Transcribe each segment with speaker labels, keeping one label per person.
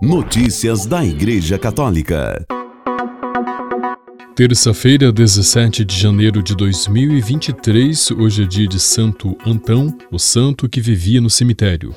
Speaker 1: Notícias da Igreja Católica.
Speaker 2: Terça-feira, 17 de janeiro de 2023, hoje é dia de Santo Antão, o santo que vivia no cemitério.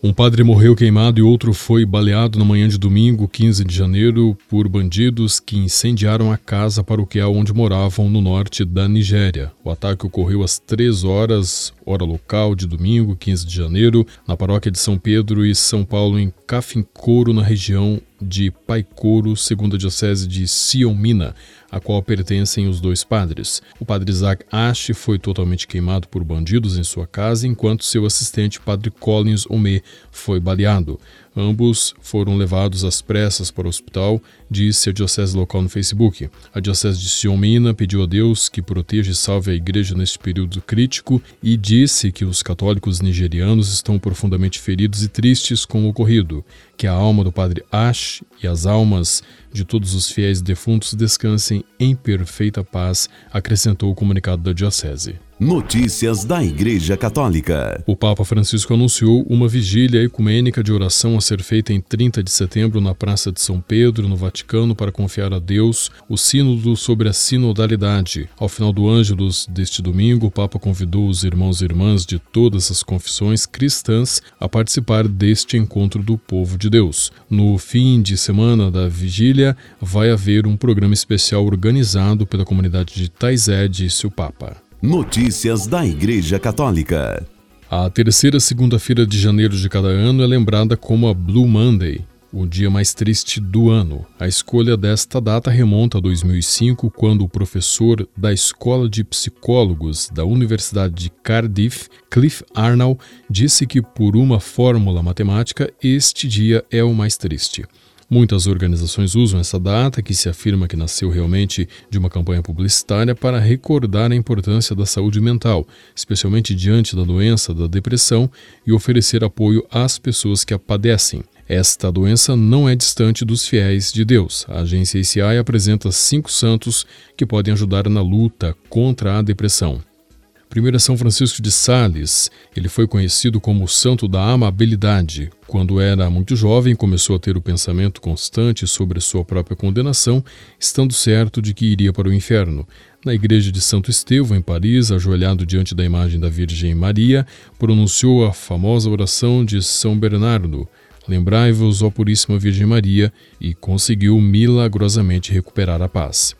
Speaker 2: Um padre morreu queimado e outro foi baleado na manhã de domingo, 15 de janeiro, por bandidos que incendiaram a casa paroquial onde moravam no norte da Nigéria. O ataque ocorreu às 3 horas, hora local, de domingo, 15 de janeiro, na paróquia de São Pedro e São Paulo, em Cafincouro, na região de Paicoro, segundo a diocese de Siomina a qual pertencem os dois padres. O padre Isaac Ash foi totalmente queimado por bandidos em sua casa, enquanto seu assistente, padre Collins Omé, foi baleado. Ambos foram levados às pressas para o hospital, disse a diocese local no Facebook. A diocese de Siomina pediu a Deus que proteja e salve a igreja neste período crítico e disse que os católicos nigerianos estão profundamente feridos e tristes com o ocorrido, que a alma do padre Ash e as almas de todos os fiéis defuntos descansem em perfeita paz, acrescentou o comunicado da diocese.
Speaker 1: Notícias da Igreja Católica.
Speaker 2: O Papa Francisco anunciou uma vigília ecumênica de oração a ser feita em 30 de setembro na Praça de São Pedro, no Vaticano, para confiar a Deus o sínodo sobre a sinodalidade. Ao final do Ângelus deste domingo, o Papa convidou os irmãos e irmãs de todas as confissões cristãs a participar deste encontro do povo de Deus. No fim de semana da vigília, vai haver um programa especial organizado pela comunidade de Taizé, disse o Papa.
Speaker 1: Notícias da Igreja Católica.
Speaker 2: A terceira segunda-feira de janeiro de cada ano é lembrada como a Blue Monday, o dia mais triste do ano. A escolha desta data remonta a 2005, quando o professor da Escola de Psicólogos da Universidade de Cardiff, Cliff Arnold, disse que por uma fórmula matemática este dia é o mais triste. Muitas organizações usam essa data, que se afirma que nasceu realmente de uma campanha publicitária, para recordar a importância da saúde mental, especialmente diante da doença da depressão, e oferecer apoio às pessoas que a padecem. Esta doença não é distante dos fiéis de Deus. A agência ICI apresenta cinco santos que podem ajudar na luta contra a depressão. Primeiro é São Francisco de Sales. Ele foi conhecido como o santo da amabilidade. Quando era muito jovem, começou a ter o pensamento constante sobre sua própria condenação, estando certo de que iria para o inferno. Na igreja de Santo Estevão, em Paris, ajoelhado diante da imagem da Virgem Maria, pronunciou a famosa oração de São Bernardo. Lembrai-vos, ó Puríssima Virgem Maria, e conseguiu milagrosamente recuperar a paz.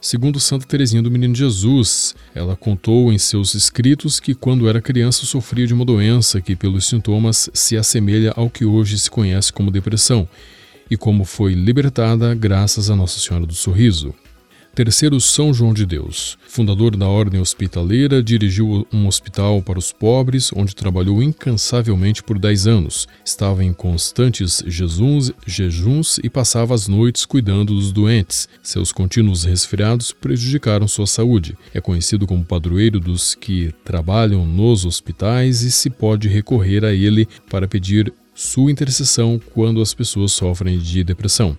Speaker 2: Segundo Santa Teresinha do Menino Jesus, ela contou em seus escritos que quando era criança sofria de uma doença que pelos sintomas se assemelha ao que hoje se conhece como depressão, e como foi libertada graças a Nossa Senhora do Sorriso. Terceiro, São João de Deus. Fundador da Ordem Hospitaleira, dirigiu um hospital para os pobres, onde trabalhou incansavelmente por dez anos. Estava em constantes jejuns, jejuns e passava as noites cuidando dos doentes. Seus contínuos resfriados prejudicaram sua saúde. É conhecido como padroeiro dos que trabalham nos hospitais e se pode recorrer a ele para pedir sua intercessão quando as pessoas sofrem de depressão.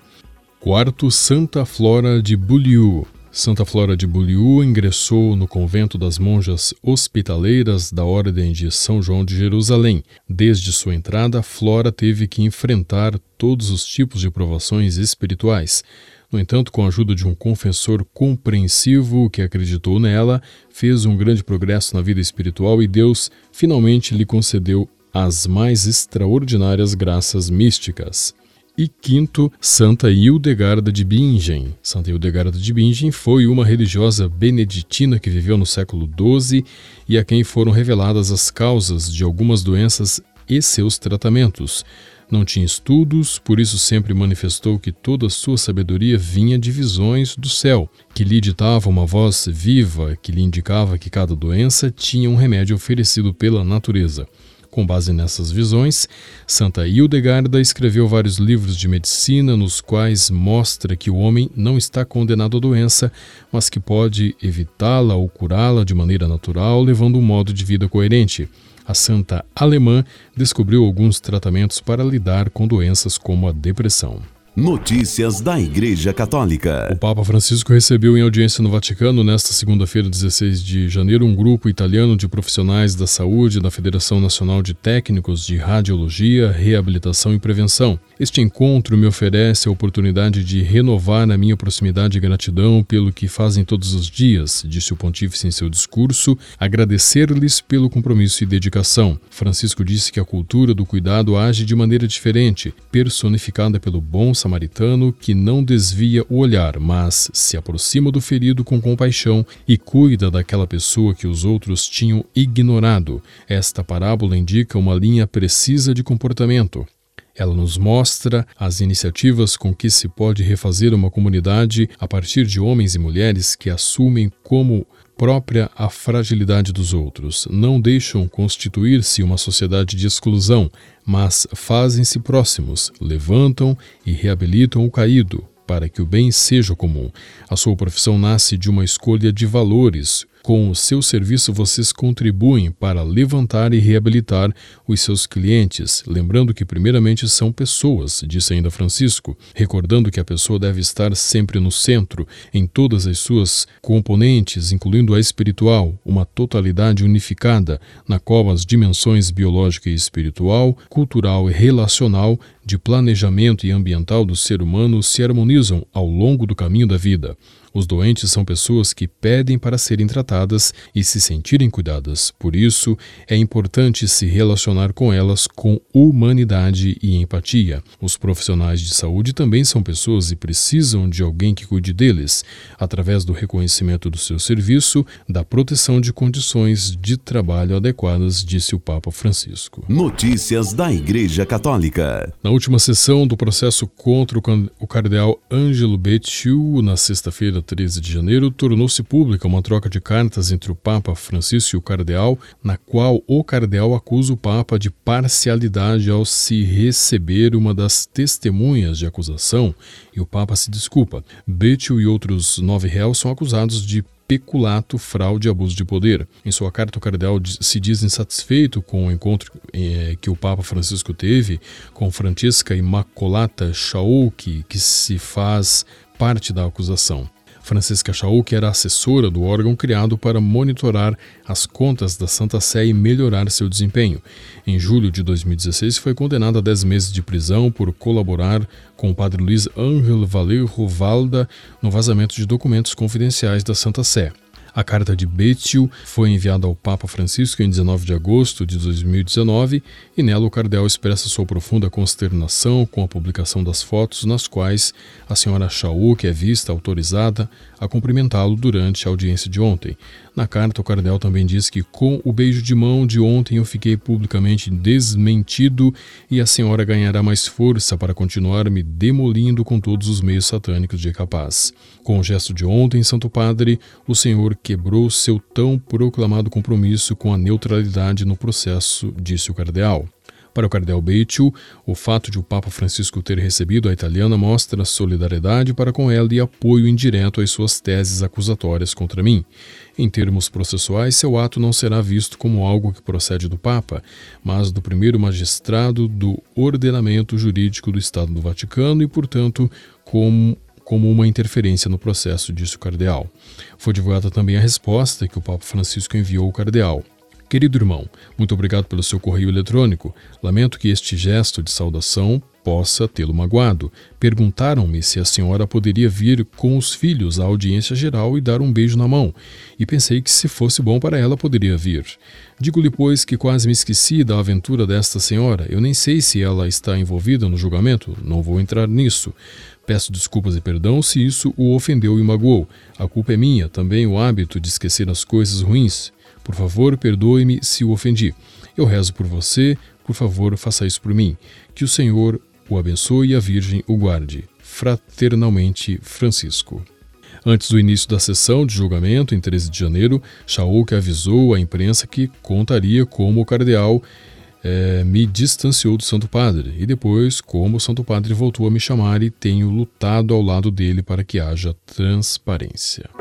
Speaker 2: Quarto, Santa Flora de Buliu. Santa Flora de Buliu ingressou no convento das monjas hospitaleiras da Ordem de São João de Jerusalém. Desde sua entrada, Flora teve que enfrentar todos os tipos de provações espirituais. No entanto, com a ajuda de um confessor compreensivo que acreditou nela, fez um grande progresso na vida espiritual e Deus finalmente lhe concedeu as mais extraordinárias graças místicas. E quinto, Santa Hildegarda de Bingen. Santa Hildegarda de Bingen foi uma religiosa beneditina que viveu no século XII e a quem foram reveladas as causas de algumas doenças e seus tratamentos. Não tinha estudos, por isso sempre manifestou que toda a sua sabedoria vinha de visões do céu, que lhe ditava uma voz viva que lhe indicava que cada doença tinha um remédio oferecido pela natureza. Com base nessas visões, Santa Hildegarda escreveu vários livros de medicina nos quais mostra que o homem não está condenado à doença, mas que pode evitá-la ou curá-la de maneira natural, levando um modo de vida coerente. A santa alemã descobriu alguns tratamentos para lidar com doenças como a depressão.
Speaker 1: Notícias da Igreja Católica.
Speaker 2: O Papa Francisco recebeu em audiência no Vaticano, nesta segunda-feira, 16 de janeiro, um grupo italiano de profissionais da saúde da Federação Nacional de Técnicos de Radiologia, Reabilitação e Prevenção. Este encontro me oferece a oportunidade de renovar a minha proximidade e gratidão pelo que fazem todos os dias, disse o pontífice em seu discurso, agradecer-lhes pelo compromisso e dedicação. Francisco disse que a cultura do cuidado age de maneira diferente, personificada pelo bom samaritano que não desvia o olhar, mas se aproxima do ferido com compaixão e cuida daquela pessoa que os outros tinham ignorado. Esta parábola indica uma linha precisa de comportamento. Ela nos mostra as iniciativas com que se pode refazer uma comunidade a partir de homens e mulheres que assumem como própria a fragilidade dos outros, não deixam constituir-se uma sociedade de exclusão, mas fazem-se próximos, levantam e reabilitam o caído, para que o bem seja comum. A sua profissão nasce de uma escolha de valores, com o seu serviço, vocês contribuem para levantar e reabilitar os seus clientes, lembrando que, primeiramente, são pessoas, disse ainda Francisco, recordando que a pessoa deve estar sempre no centro, em todas as suas componentes, incluindo a espiritual, uma totalidade unificada, na qual as dimensões biológica e espiritual, cultural e relacional, de planejamento e ambiental do ser humano se harmonizam ao longo do caminho da vida. Os doentes são pessoas que pedem para serem tratadas e se sentirem cuidadas. Por isso, é importante se relacionar com elas com humanidade e empatia. Os profissionais de saúde também são pessoas e precisam de alguém que cuide deles, através do reconhecimento do seu serviço, da proteção de condições de trabalho adequadas, disse o Papa Francisco.
Speaker 1: Notícias da Igreja Católica.
Speaker 2: Na última sessão do processo contra o cardeal Ângelo Bettiu, na sexta-feira, 13 de janeiro, tornou-se pública uma troca de cartas entre o Papa Francisco e o cardeal, na qual o cardeal acusa o Papa de parcialidade ao se receber uma das testemunhas de acusação e o Papa se desculpa. Betio e outros nove réus são acusados de peculato, fraude e abuso de poder. Em sua carta, o cardeal se diz insatisfeito com o encontro eh, que o Papa Francisco teve com Francisca Imacolata Shaoki, que se faz parte da acusação. Francisca Chaú, que era assessora do órgão criado para monitorar as contas da Santa Sé e melhorar seu desempenho. Em julho de 2016, foi condenada a 10 meses de prisão por colaborar com o padre Luiz Ángel Valerro Valda no vazamento de documentos confidenciais da Santa Sé. A carta de Betio foi enviada ao Papa Francisco em 19 de agosto de 2019 e nela o cardeal expressa sua profunda consternação com a publicação das fotos nas quais a senhora Chaú, que é vista autorizada a cumprimentá-lo durante a audiência de ontem. Na carta, o cardeal também diz que com o beijo de mão de ontem eu fiquei publicamente desmentido e a senhora ganhará mais força para continuar me demolindo com todos os meios satânicos de capaz. Com o gesto de ontem, Santo Padre, o Senhor quebrou seu tão proclamado compromisso com a neutralidade no processo, disse o cardeal. Para o cardeal Beitiu, o fato de o Papa Francisco ter recebido a italiana mostra solidariedade para com ela e apoio indireto às suas teses acusatórias contra mim. Em termos processuais, seu ato não será visto como algo que procede do Papa, mas do primeiro magistrado do ordenamento jurídico do Estado do Vaticano e, portanto, como como uma interferência no processo, disse o cardeal. Foi divulgada também a resposta que o Papa Francisco enviou ao cardeal. Querido irmão, muito obrigado pelo seu correio eletrônico. Lamento que este gesto de saudação possa tê-lo magoado. Perguntaram-me se a senhora poderia vir com os filhos à audiência geral e dar um beijo na mão, e pensei que se fosse bom para ela poderia vir. Digo-lhe, pois, que quase me esqueci da aventura desta senhora. Eu nem sei se ela está envolvida no julgamento, não vou entrar nisso. Peço desculpas e perdão se isso o ofendeu e magoou. A culpa é minha, também o hábito de esquecer as coisas ruins. Por favor, perdoe-me se o ofendi. Eu rezo por você, por favor, faça isso por mim. Que o Senhor o abençoe e a Virgem o guarde. Fraternalmente, Francisco. Antes do início da sessão de julgamento, em 13 de janeiro, Shaul avisou à imprensa que contaria como o cardeal é, me distanciou do Santo Padre e depois, como o Santo Padre voltou a me chamar e tenho lutado ao lado dele para que haja transparência.